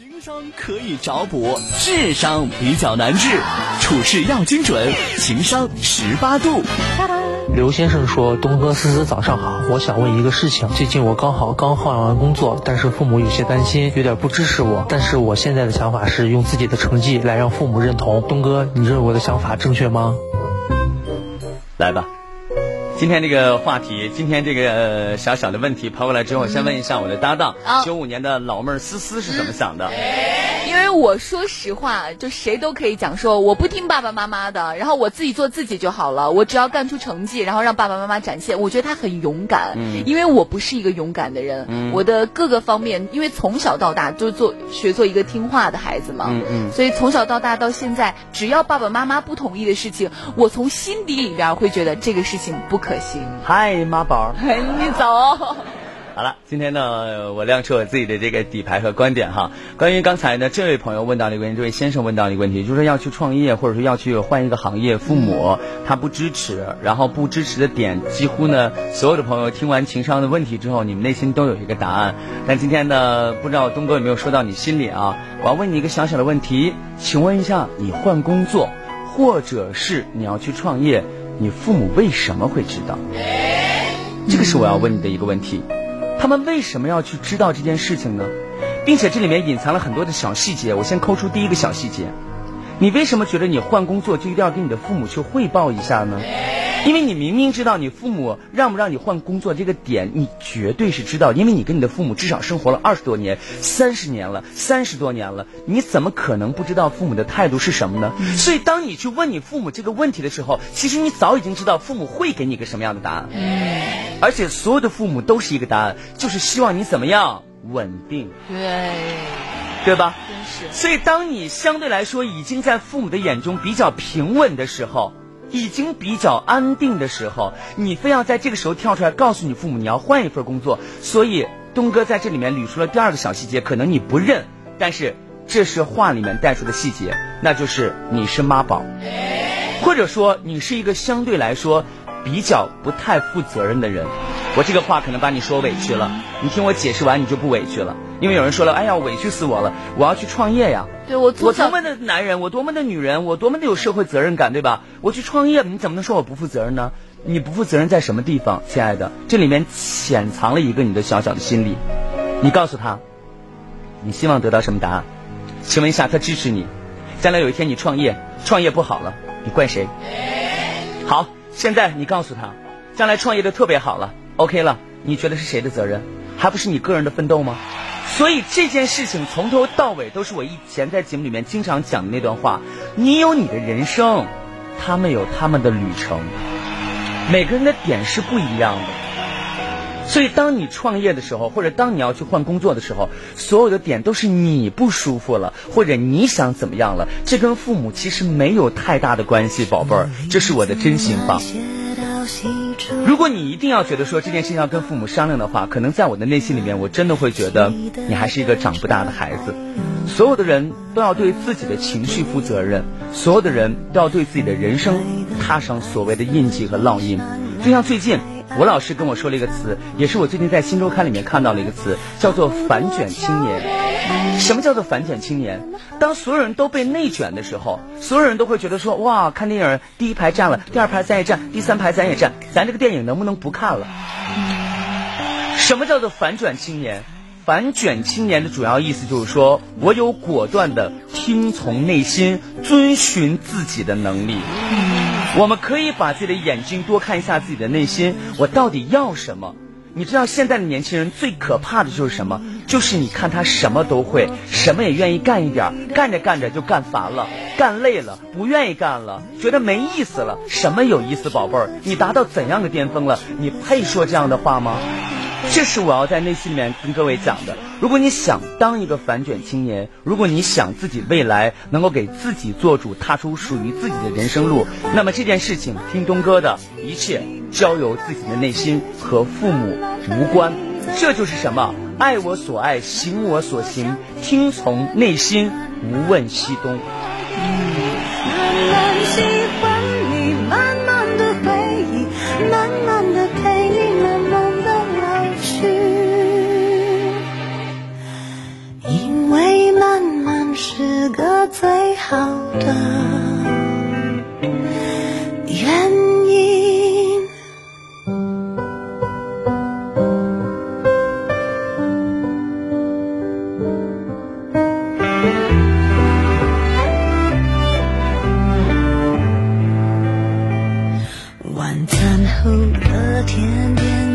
情商可以找补，智商比较难治，处事要精准，情商十八度。刘先生说：“东哥、思思，早上好，我想问一个事情。最近我刚好刚换完工作，但是父母有些担心，有点不支持我。但是我现在的想法是用自己的成绩来让父母认同。东哥，你认为我的想法正确吗？”来吧。今天这个话题，今天这个呃小小的问题抛过来之后，先问一下我的搭档，九五年的老妹儿思思是怎么想的？因为我说实话，就谁都可以讲说我不听爸爸妈妈的，然后我自己做自己就好了，我只要干出成绩，然后让爸爸妈妈展现。我觉得他很勇敢，因为我不是一个勇敢的人，我的各个方面，因为从小到大就做学做一个听话的孩子嘛，所以从小到大到现在，只要爸爸妈妈不同意的事情，我从心底里边会觉得这个事情不可。行。嗨，妈宝，你走。好了，今天呢，我亮出我自己的这个底牌和观点哈。关于刚才呢，这位朋友问到的一个问题，这位先生问到的一个问题，就是要去创业，或者说要去换一个行业，父母他不支持，然后不支持的点，几乎呢，所有的朋友听完情商的问题之后，你们内心都有一个答案。但今天呢，不知道东哥有没有说到你心里啊？我要问你一个小小的问题，请问一下，你换工作，或者是你要去创业？你父母为什么会知道？这个是我要问你的一个问题。他们为什么要去知道这件事情呢？并且这里面隐藏了很多的小细节。我先抠出第一个小细节。你为什么觉得你换工作就一定要跟你的父母去汇报一下呢？因为你明明知道你父母让不让你换工作这个点，你绝对是知道，因为你跟你的父母至少生活了二十多年、三十年了、三十多年了，你怎么可能不知道父母的态度是什么呢？所以当你去问你父母这个问题的时候，其实你早已经知道父母会给你一个什么样的答案，而且所有的父母都是一个答案，就是希望你怎么样稳定，对，对吧？真是。所以当你相对来说已经在父母的眼中比较平稳的时候。已经比较安定的时候，你非要在这个时候跳出来告诉你父母你要换一份工作，所以东哥在这里面捋出了第二个小细节，可能你不认，但是这是话里面带出的细节，那就是你是妈宝，或者说你是一个相对来说比较不太负责任的人。我这个话可能把你说委屈了，你听我解释完你就不委屈了。因为有人说了，哎呀，委屈死我了！我要去创业呀。对我，我多么的男人，我多么的女人，我多么的有社会责任感，对吧？我去创业，你怎么能说我不负责任呢？你不负责任在什么地方，亲爱的？这里面潜藏了一个你的小小的心理。你告诉他，你希望得到什么答案？请问一下，他支持你？将来有一天你创业，创业不好了，你怪谁？好，现在你告诉他，将来创业的特别好了，OK 了，你觉得是谁的责任？还不是你个人的奋斗吗？所以这件事情从头到尾都是我以前在节目里面经常讲的那段话。你有你的人生，他们有他们的旅程，每个人的点是不一样的。所以当你创业的时候，或者当你要去换工作的时候，所有的点都是你不舒服了，或者你想怎么样了，这跟父母其实没有太大的关系，宝贝儿，这是我的真心话。如果你一定要觉得说这件事情要跟父母商量的话，可能在我的内心里面，我真的会觉得你还是一个长不大的孩子。所有的人都要对自己的情绪负责任，所有的人都要对自己的人生踏上所谓的印记和烙印。就像最近。吴老师跟我说了一个词，也是我最近在新周刊里面看到了一个词，叫做“反卷青年”。什么叫做反卷青年？当所有人都被内卷的时候，所有人都会觉得说：“哇，看电影第一排站了，第二排咱也站，第三排咱也站，咱这个电影能不能不看了？”什么叫做反卷青年？反卷青年的主要意思就是说我有果断的听从内心、遵循自己的能力。我们可以把自己的眼睛多看一下自己的内心，我到底要什么？你知道现在的年轻人最可怕的就是什么？就是你看他什么都会，什么也愿意干一点，干着干着就干烦了，干累了，不愿意干了，觉得没意思了。什么有意思，宝贝儿？你达到怎样的巅峰了？你配说这样的话吗？这是我要在内心里面跟各位讲的。如果你想当一个反卷青年，如果你想自己未来能够给自己做主，踏出属于自己的人生路，那么这件事情听东哥的一切交由自己的内心和父母无关。这就是什么？爱我所爱，行我所行，听从内心，无问西东。因为慢慢是个最好的原因。晚餐后的甜点，